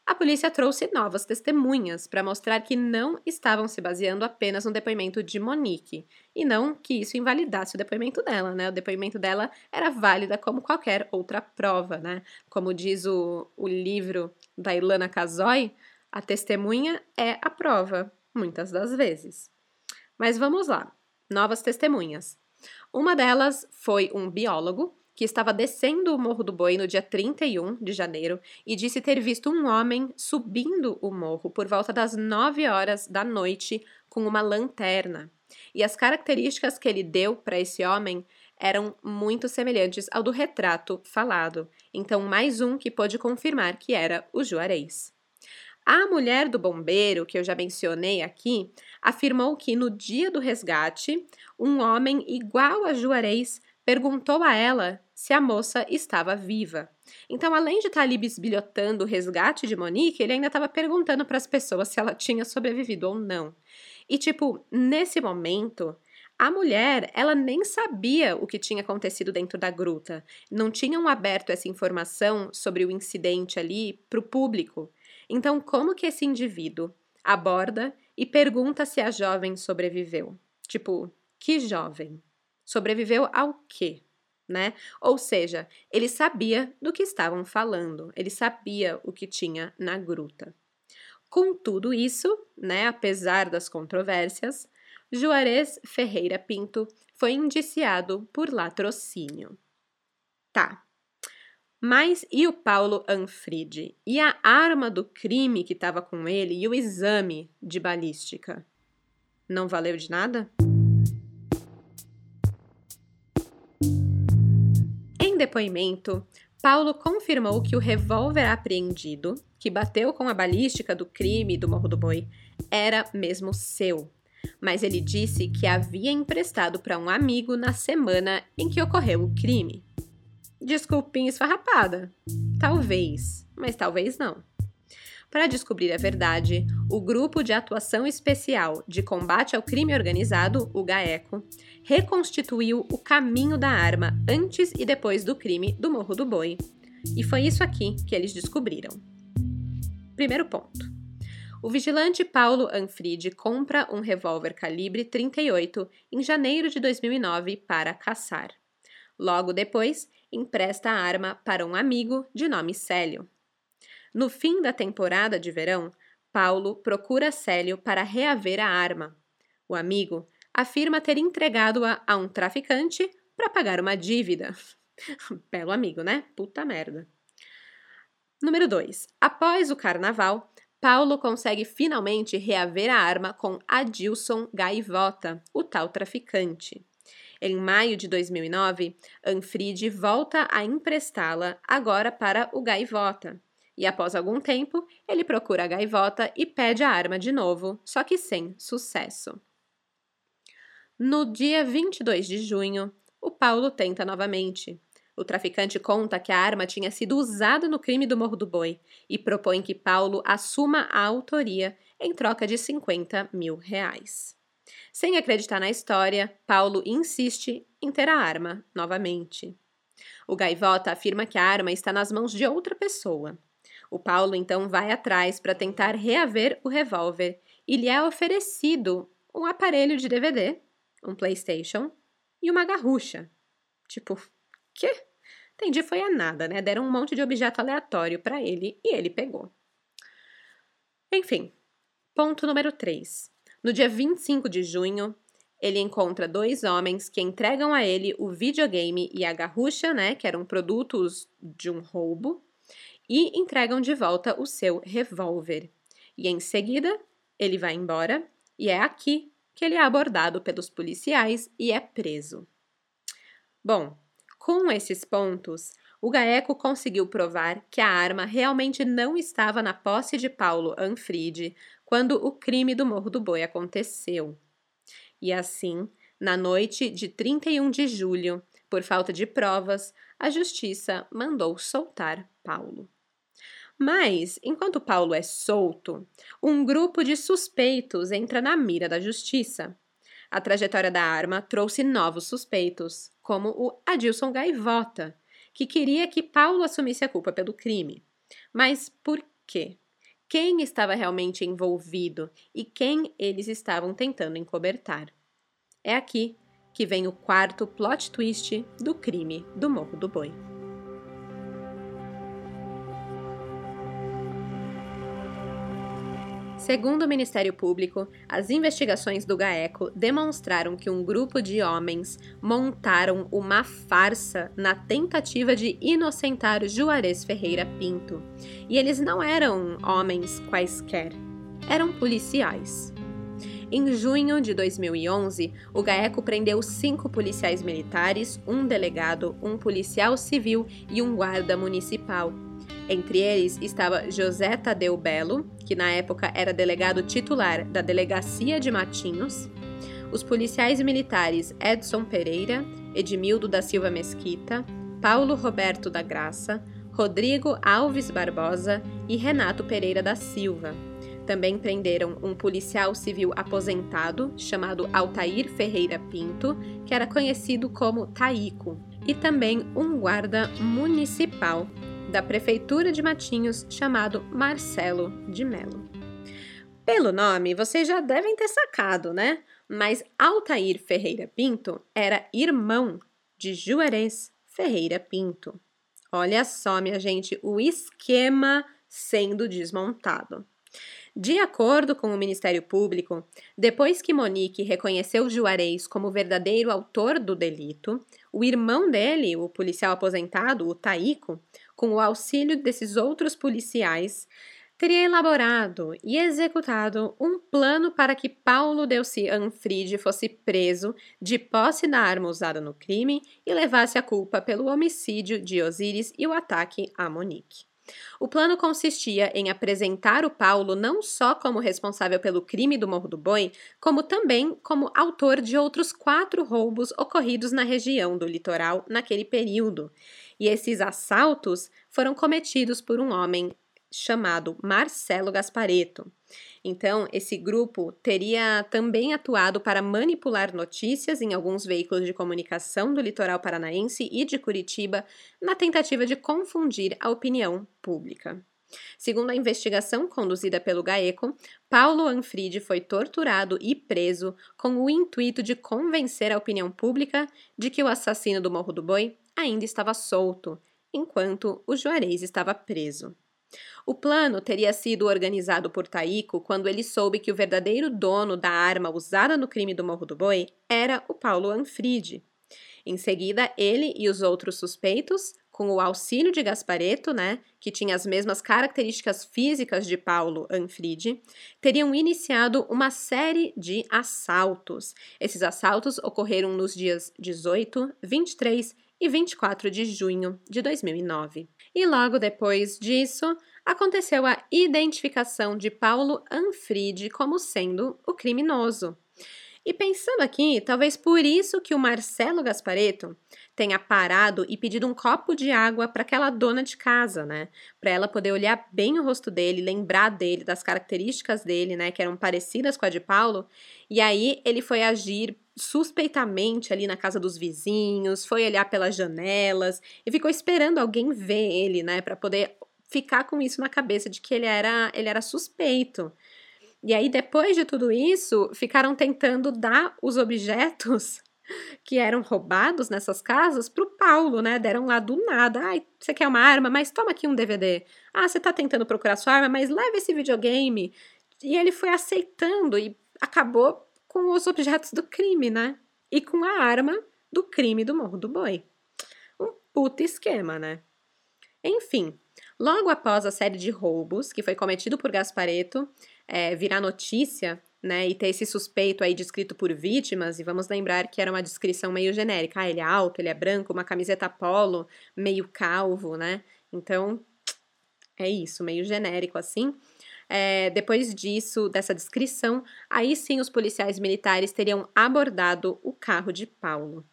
Speaker 1: a polícia trouxe novas testemunhas para mostrar que não estavam se baseando apenas no depoimento de Monique, e não que isso invalidasse o depoimento dela, né? O depoimento dela era válida como qualquer outra prova, né? Como diz o, o livro da Ilana Casoy, a testemunha é a prova, muitas das vezes. Mas vamos lá, novas testemunhas. Uma delas foi um biólogo que estava descendo o Morro do Boi no dia 31 de janeiro e disse ter visto um homem subindo o morro por volta das 9 horas da noite com uma lanterna. E as características que ele deu para esse homem eram muito semelhantes ao do retrato falado, então mais um que pôde confirmar que era o Juarez. A mulher do bombeiro, que eu já mencionei aqui, afirmou que no dia do resgate, um homem igual a Juarez perguntou a ela se a moça estava viva. Então, além de estar ali bisbilhotando o resgate de Monique, ele ainda estava perguntando para as pessoas se ela tinha sobrevivido ou não. E, tipo, nesse momento, a mulher, ela nem sabia o que tinha acontecido dentro da gruta. Não tinham aberto essa informação sobre o incidente ali para o público. Então, como que esse indivíduo aborda e pergunta se a jovem sobreviveu? Tipo, que jovem? Sobreviveu ao quê? Né? Ou seja, ele sabia do que estavam falando, ele sabia o que tinha na gruta. Com tudo isso, né, apesar das controvérsias, Juarez Ferreira Pinto foi indiciado por latrocínio. Tá. Mas e o Paulo Anfride? E a arma do crime que estava com ele e o exame de balística? Não valeu de nada? Depoimento, Paulo confirmou que o revólver apreendido, que bateu com a balística do crime do Morro do Boi, era mesmo seu. Mas ele disse que havia emprestado para um amigo na semana em que ocorreu o crime. Desculpinha esfarrapada. Talvez, mas talvez não. Para descobrir a verdade, o Grupo de Atuação Especial de Combate ao Crime Organizado, o GAECO, reconstituiu o caminho da arma antes e depois do crime do Morro do Boi. E foi isso aqui que eles descobriram. Primeiro ponto. O vigilante Paulo Anfride compra um revólver calibre 38 em janeiro de 2009 para caçar. Logo depois, empresta a arma para um amigo de nome Célio. No fim da temporada de verão, Paulo procura Célio para reaver a arma. O amigo afirma ter entregado-a a um traficante para pagar uma dívida. Belo amigo, né? Puta merda. Número 2. Após o carnaval, Paulo consegue finalmente reaver a arma com Adilson Gaivota, o tal traficante. Em maio de 2009, Anfride volta a emprestá-la agora para o Gaivota. E após algum tempo, ele procura a Gaivota e pede a arma de novo, só que sem sucesso. No dia 22 de junho, o Paulo tenta novamente. O traficante conta que a arma tinha sido usada no crime do Morro do Boi e propõe que Paulo assuma a autoria em troca de 50 mil reais. Sem acreditar na história, Paulo insiste em ter a arma novamente. O gaivota afirma que a arma está nas mãos de outra pessoa. O Paulo então vai atrás para tentar reaver o revólver e lhe é oferecido um aparelho de DVD, um PlayStation e uma garrucha. Tipo, quê? Entendi, foi a nada, né? Deram um monte de objeto aleatório para ele e ele pegou. Enfim, ponto número 3. No dia 25 de junho, ele encontra dois homens que entregam a ele o videogame e a garrucha, né, que eram produtos de um roubo, e entregam de volta o seu revólver. E em seguida, ele vai embora e é aqui que ele é abordado pelos policiais e é preso. Bom, com esses pontos, o GAECO conseguiu provar que a arma realmente não estava na posse de Paulo Anfride quando o crime do Morro do Boi aconteceu. E assim, na noite de 31 de julho, por falta de provas, a justiça mandou soltar Paulo. Mas, enquanto Paulo é solto, um grupo de suspeitos entra na mira da justiça. A trajetória da arma trouxe novos suspeitos, como o Adilson Gaivota, que queria que Paulo assumisse a culpa pelo crime. Mas por quê? Quem estava realmente envolvido e quem eles estavam tentando encobertar? É aqui que vem o quarto plot twist do crime do Morro do Boi. Segundo o Ministério Público, as investigações do GAECO demonstraram que um grupo de homens montaram uma farsa na tentativa de inocentar Juarez Ferreira Pinto. E eles não eram homens quaisquer, eram policiais. Em junho de 2011, o GAECO prendeu cinco policiais militares, um delegado, um policial civil e um guarda municipal entre eles estava José Tadeu Belo, que na época era delegado titular da Delegacia de Matinhos, os policiais militares Edson Pereira, Edmildo da Silva Mesquita, Paulo Roberto da Graça, Rodrigo Alves Barbosa e Renato Pereira da Silva. Também prenderam um policial civil aposentado chamado Altair Ferreira Pinto, que era conhecido como Taico, e também um guarda municipal da Prefeitura de Matinhos chamado Marcelo de Melo. Pelo nome, vocês já devem ter sacado, né? Mas Altair Ferreira Pinto era irmão de Juarez Ferreira Pinto. Olha só, minha gente, o esquema sendo desmontado. De acordo com o Ministério Público, depois que Monique reconheceu Juarez como verdadeiro autor do delito, o irmão dele, o policial aposentado, o Taíco, com o auxílio desses outros policiais, teria elaborado e executado um plano para que Paulo Delci Anfride fosse preso de posse da arma usada no crime e levasse a culpa pelo homicídio de Osíris e o ataque a Monique. O plano consistia em apresentar o Paulo não só como responsável pelo crime do Morro do Boi, como também como autor de outros quatro roubos ocorridos na região do litoral naquele período, e esses assaltos foram cometidos por um homem chamado Marcelo Gaspareto. Então, esse grupo teria também atuado para manipular notícias em alguns veículos de comunicação do litoral paranaense e de Curitiba, na tentativa de confundir a opinião pública. Segundo a investigação conduzida pelo GAECO, Paulo Anfride foi torturado e preso com o intuito de convencer a opinião pública de que o assassino do Morro do Boi ainda estava solto, enquanto o Juarez estava preso. O plano teria sido organizado por Taiko quando ele soube que o verdadeiro dono da arma usada no crime do Morro do Boi era o Paulo Anfride. Em seguida, ele e os outros suspeitos, com o auxílio de Gaspareto, né, que tinha as mesmas características físicas de Paulo Anfride, teriam iniciado uma série de assaltos. Esses assaltos ocorreram nos dias 18, 23 e 24 de junho de 2009. E logo depois disso, aconteceu a identificação de Paulo Anfride como sendo o criminoso. E pensando aqui, talvez por isso que o Marcelo Gaspareto tenha parado e pedido um copo de água para aquela dona de casa, né? Para ela poder olhar bem o rosto dele, lembrar dele, das características dele, né, que eram parecidas com a de Paulo. E aí ele foi agir suspeitamente ali na casa dos vizinhos, foi olhar pelas janelas e ficou esperando alguém ver ele, né, para poder ficar com isso na cabeça de que ele era, ele era suspeito. E aí, depois de tudo isso, ficaram tentando dar os objetos que eram roubados nessas casas para o Paulo, né? Deram lá do nada. Ai, você quer uma arma? Mas toma aqui um DVD. Ah, você está tentando procurar sua arma, mas leva esse videogame. E ele foi aceitando e acabou com os objetos do crime, né? E com a arma do crime do Morro do Boi. Um puta esquema, né? Enfim, logo após a série de roubos que foi cometido por Gaspareto, é, virar notícia, né, e ter esse suspeito aí descrito por vítimas, e vamos lembrar que era uma descrição meio genérica, ah, ele é alto, ele é branco, uma camiseta polo, meio calvo, né, então é isso, meio genérico assim. É, depois disso, dessa descrição, aí sim os policiais militares teriam abordado o carro de Paulo.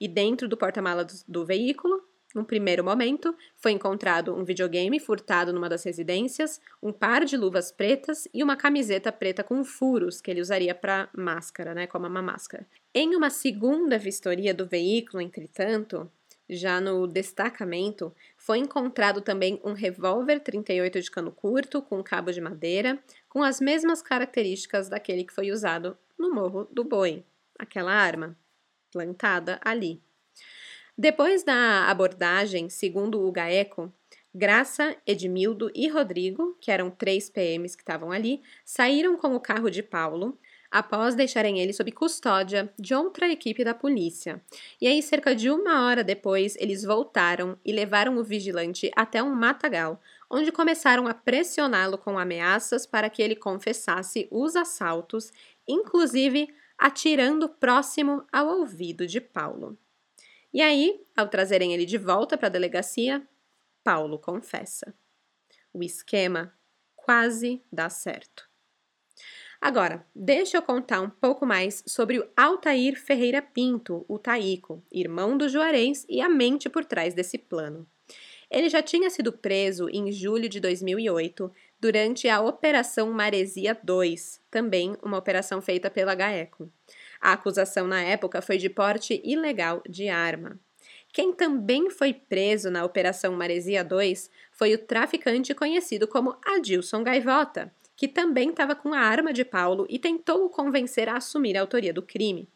Speaker 1: E dentro do porta-malas do, do veículo num primeiro momento, foi encontrado um videogame furtado numa das residências, um par de luvas pretas e uma camiseta preta com furos que ele usaria para máscara, né, como uma máscara. Em uma segunda vistoria do veículo, entretanto, já no destacamento, foi encontrado também um revólver 38 de cano curto com cabo de madeira, com as mesmas características daquele que foi usado no Morro do Boi, aquela arma plantada ali. Depois da abordagem, segundo o GAECO, Graça, Edmildo e Rodrigo, que eram três PMs que estavam ali, saíram com o carro de Paulo após deixarem ele sob custódia de outra equipe da polícia. E aí, cerca de uma hora depois, eles voltaram e levaram o vigilante até um matagal, onde começaram a pressioná-lo com ameaças para que ele confessasse os assaltos, inclusive atirando próximo ao ouvido de Paulo. E aí, ao trazerem ele de volta para a delegacia, Paulo confessa. O esquema quase dá certo. Agora, deixa eu contar um pouco mais sobre o Altair Ferreira Pinto, o Taíco, irmão do Juarez e a mente por trás desse plano. Ele já tinha sido preso em julho de 2008 durante a Operação Maresia 2, também uma operação feita pela GAECO. A acusação na época foi de porte ilegal de arma. Quem também foi preso na Operação Maresia 2 foi o traficante conhecido como Adilson Gaivota, que também estava com a arma de Paulo e tentou o convencer a assumir a autoria do crime.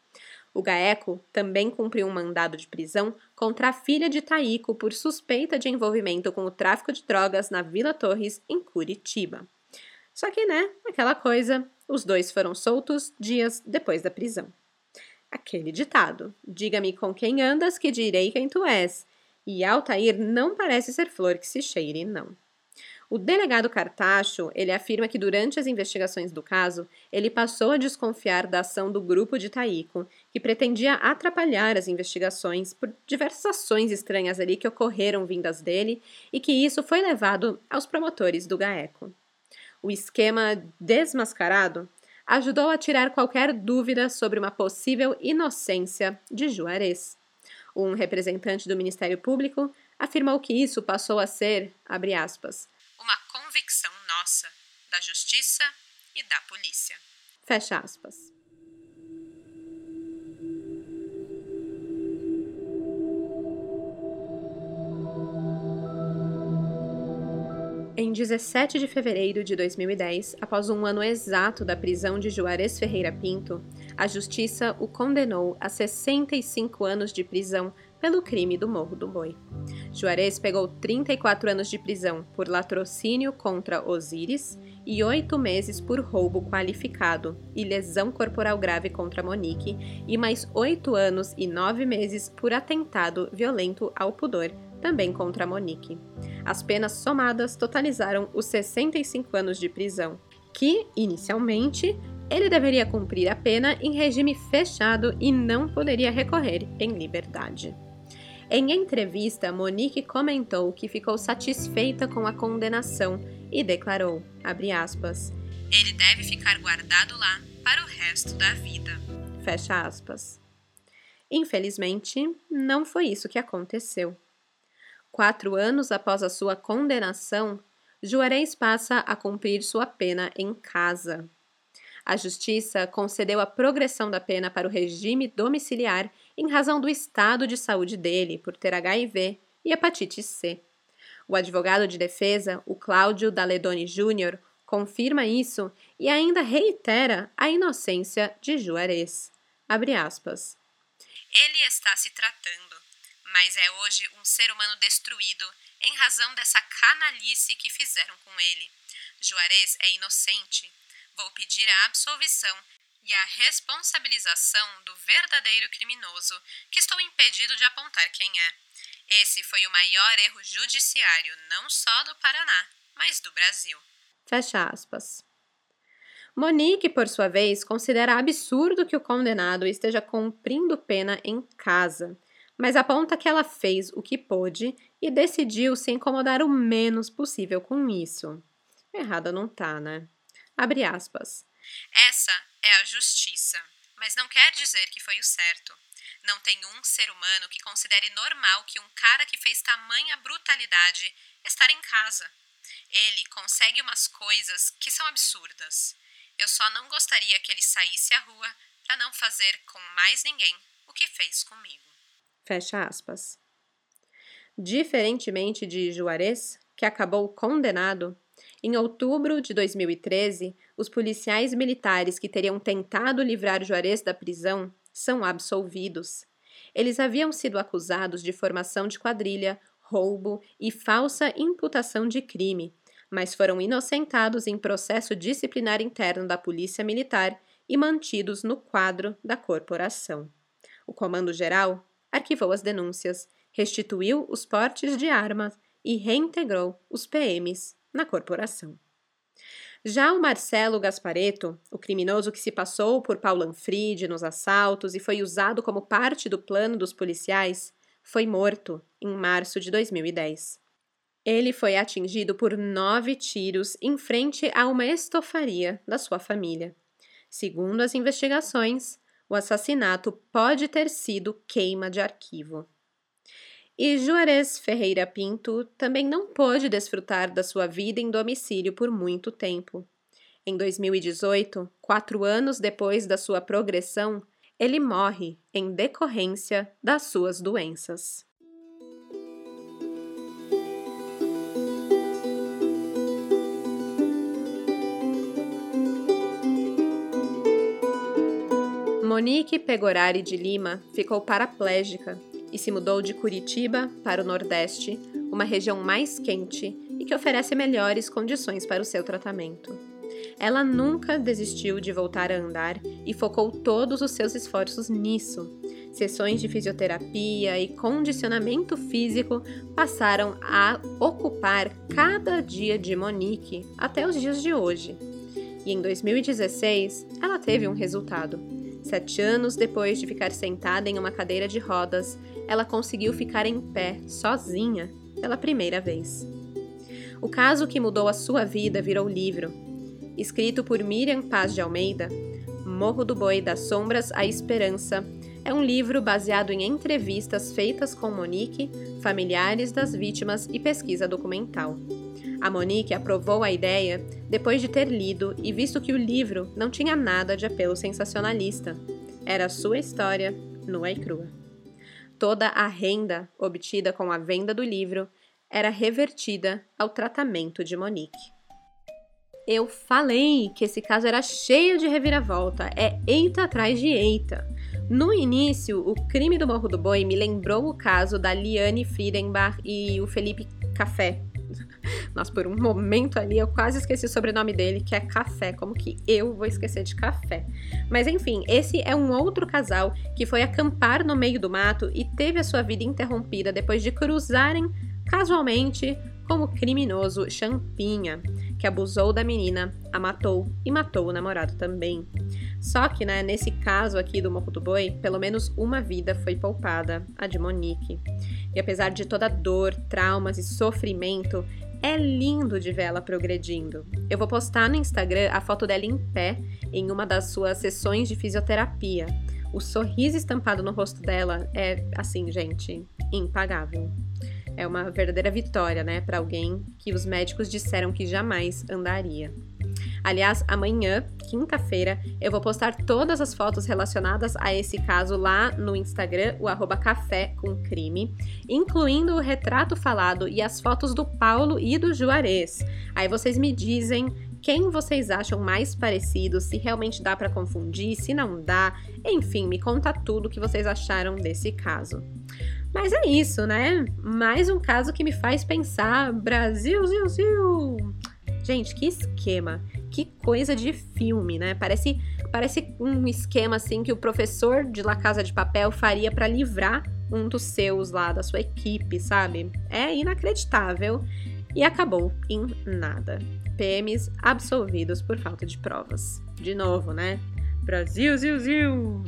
Speaker 1: O Gaeco também cumpriu um mandado de prisão contra a filha de Taíco por suspeita de envolvimento com o tráfico de drogas na Vila Torres, em Curitiba. Só que, né, aquela coisa, os dois foram soltos dias depois da prisão. Aquele ditado: Diga-me com quem andas, que direi quem tu és. E Altair não parece ser flor que se cheire, não. O delegado Cartacho, ele afirma que durante as investigações do caso, ele passou a desconfiar da ação do grupo de Taíco, que pretendia atrapalhar as investigações por diversas ações estranhas ali que ocorreram vindas dele e que isso foi levado aos promotores do GAECO. O esquema desmascarado ajudou a tirar qualquer dúvida sobre uma possível inocência de Juarez. Um representante do Ministério Público afirmou que isso passou a ser, abre aspas,
Speaker 2: convicção da justiça e da polícia.
Speaker 1: Fecha aspas. Em 17 de fevereiro de 2010, após um ano exato da prisão de Juarez Ferreira Pinto, a Justiça o condenou a 65 anos de prisão pelo crime do Morro do Boi. Juarez pegou 34 anos de prisão por latrocínio contra Osíris e oito meses por roubo qualificado e lesão corporal grave contra Monique, e mais oito anos e nove meses por atentado violento ao pudor, também contra Monique. As penas somadas totalizaram os 65 anos de prisão, que, inicialmente, ele deveria cumprir a pena em regime fechado e não poderia recorrer em liberdade. Em entrevista, Monique comentou que ficou satisfeita com a condenação e declarou, aspas,
Speaker 2: Ele deve ficar guardado lá para o resto da vida.
Speaker 1: Fecha aspas. Infelizmente, não foi isso que aconteceu. Quatro anos após a sua condenação, Juarez passa a cumprir sua pena em casa. A Justiça concedeu a progressão da pena para o regime domiciliar em razão do estado de saúde dele por ter HIV e hepatite C. O advogado de defesa, o Cláudio Daledoni Júnior, confirma isso e ainda reitera a inocência de Juarez. Abre aspas.
Speaker 2: Ele está se tratando, mas é hoje um ser humano destruído em razão dessa canalice que fizeram com ele. Juarez é inocente. Vou pedir a absolvição e a responsabilização do verdadeiro criminoso, que estou impedido de apontar quem é. Esse foi o maior erro judiciário não só do Paraná, mas do Brasil.
Speaker 1: Fecha aspas. Monique, por sua vez, considera absurdo que o condenado esteja cumprindo pena em casa, mas aponta que ela fez o que pôde e decidiu se incomodar o menos possível com isso. Errada não tá, né? Abre aspas.
Speaker 2: Essa é a justiça, mas não quer dizer que foi o certo. Não tem um ser humano que considere normal que um cara que fez tamanha brutalidade estar em casa. Ele consegue umas coisas que são absurdas. Eu só não gostaria que ele saísse à rua para não fazer com mais ninguém o que fez comigo.
Speaker 1: Fecha aspas. Diferentemente de Juarez, que acabou condenado, em outubro de 2013, os policiais militares que teriam tentado livrar Juarez da prisão são absolvidos. Eles haviam sido acusados de formação de quadrilha, roubo e falsa imputação de crime, mas foram inocentados em processo disciplinar interno da Polícia Militar e mantidos no quadro da corporação. O Comando Geral arquivou as denúncias, restituiu os portes de armas e reintegrou os PMs na corporação. Já o Marcelo Gaspareto, o criminoso que se passou por Paulo Anfride nos assaltos e foi usado como parte do plano dos policiais, foi morto em março de 2010. Ele foi atingido por nove tiros em frente a uma estofaria da sua família. Segundo as investigações, o assassinato pode ter sido queima de arquivo. E Juarez Ferreira Pinto também não pôde desfrutar da sua vida em domicílio por muito tempo. Em 2018, quatro anos depois da sua progressão, ele morre em decorrência das suas doenças. Monique Pegorari de Lima ficou paraplégica e se mudou de Curitiba para o Nordeste, uma região mais quente e que oferece melhores condições para o seu tratamento. Ela nunca desistiu de voltar a andar e focou todos os seus esforços nisso. Sessões de fisioterapia e condicionamento físico passaram a ocupar cada dia de Monique até os dias de hoje. E em 2016, ela teve um resultado. Sete anos depois de ficar sentada em uma cadeira de rodas, ela conseguiu ficar em pé, sozinha, pela primeira vez. O caso que mudou a sua vida virou livro. Escrito por Miriam Paz de Almeida, Morro do Boi das Sombras à Esperança é um livro baseado em entrevistas feitas com Monique, familiares das vítimas e pesquisa documental. A Monique aprovou a ideia depois de ter lido e visto que o livro não tinha nada de apelo sensacionalista. Era sua história, nua e crua. Toda a renda obtida com a venda do livro era revertida ao tratamento de Monique. Eu falei que esse caso era cheio de reviravolta, é eita atrás de eita. No início, o crime do Morro do Boi me lembrou o caso da Liane Friedenbach e o Felipe Café, Nossa, por um momento ali eu quase esqueci o sobrenome dele, que é Café. Como que eu vou esquecer de Café? Mas enfim, esse é um outro casal que foi acampar no meio do mato e teve a sua vida interrompida depois de cruzarem casualmente com o criminoso Champinha, que abusou da menina, a matou e matou o namorado também. Só que, né, nesse caso aqui do Morro do Boi, pelo menos uma vida foi poupada, a de Monique. E apesar de toda dor, traumas e sofrimento, é lindo de ver ela progredindo. Eu vou postar no Instagram a foto dela em pé em uma das suas sessões de fisioterapia. O sorriso estampado no rosto dela é, assim, gente, impagável. É uma verdadeira vitória, né, para alguém que os médicos disseram que jamais andaria. Aliás, amanhã, quinta-feira, eu vou postar todas as fotos relacionadas a esse caso lá no Instagram, o arroba café com crime, incluindo o retrato falado e as fotos do Paulo e do Juarez. Aí vocês me dizem quem vocês acham mais parecido, se realmente dá para confundir, se não dá, enfim, me conta tudo o que vocês acharam desse caso. Mas é isso, né? Mais um caso que me faz pensar: Brasil, Zil, Zil. Gente, que esquema, que coisa de filme, né? Parece, parece um esquema assim que o professor de La Casa de Papel faria para livrar um dos seus lá, da sua equipe, sabe? É inacreditável e acabou em nada. PMs absolvidos por falta de provas. De novo, né? Brasil, Zil, Zil!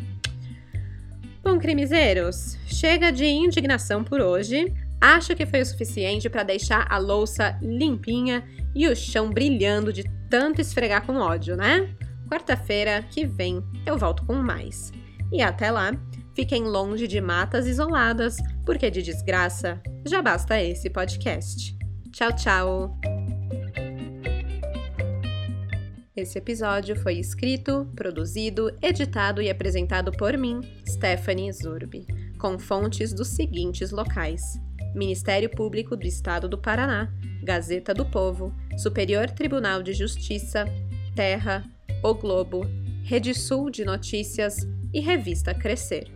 Speaker 1: Bom, crimezeiros, chega de indignação por hoje. Acho que foi o suficiente para deixar a louça limpinha e o chão brilhando de tanto esfregar com ódio, né? Quarta-feira que vem eu volto com mais. E até lá, fiquem longe de matas isoladas, porque de desgraça já basta esse podcast. Tchau, tchau! Esse episódio foi escrito, produzido, editado e apresentado por mim, Stephanie Zurbi, com fontes dos seguintes locais: Ministério Público do Estado do Paraná, Gazeta do Povo, Superior Tribunal de Justiça, Terra, O Globo, Rede Sul de Notícias e Revista Crescer.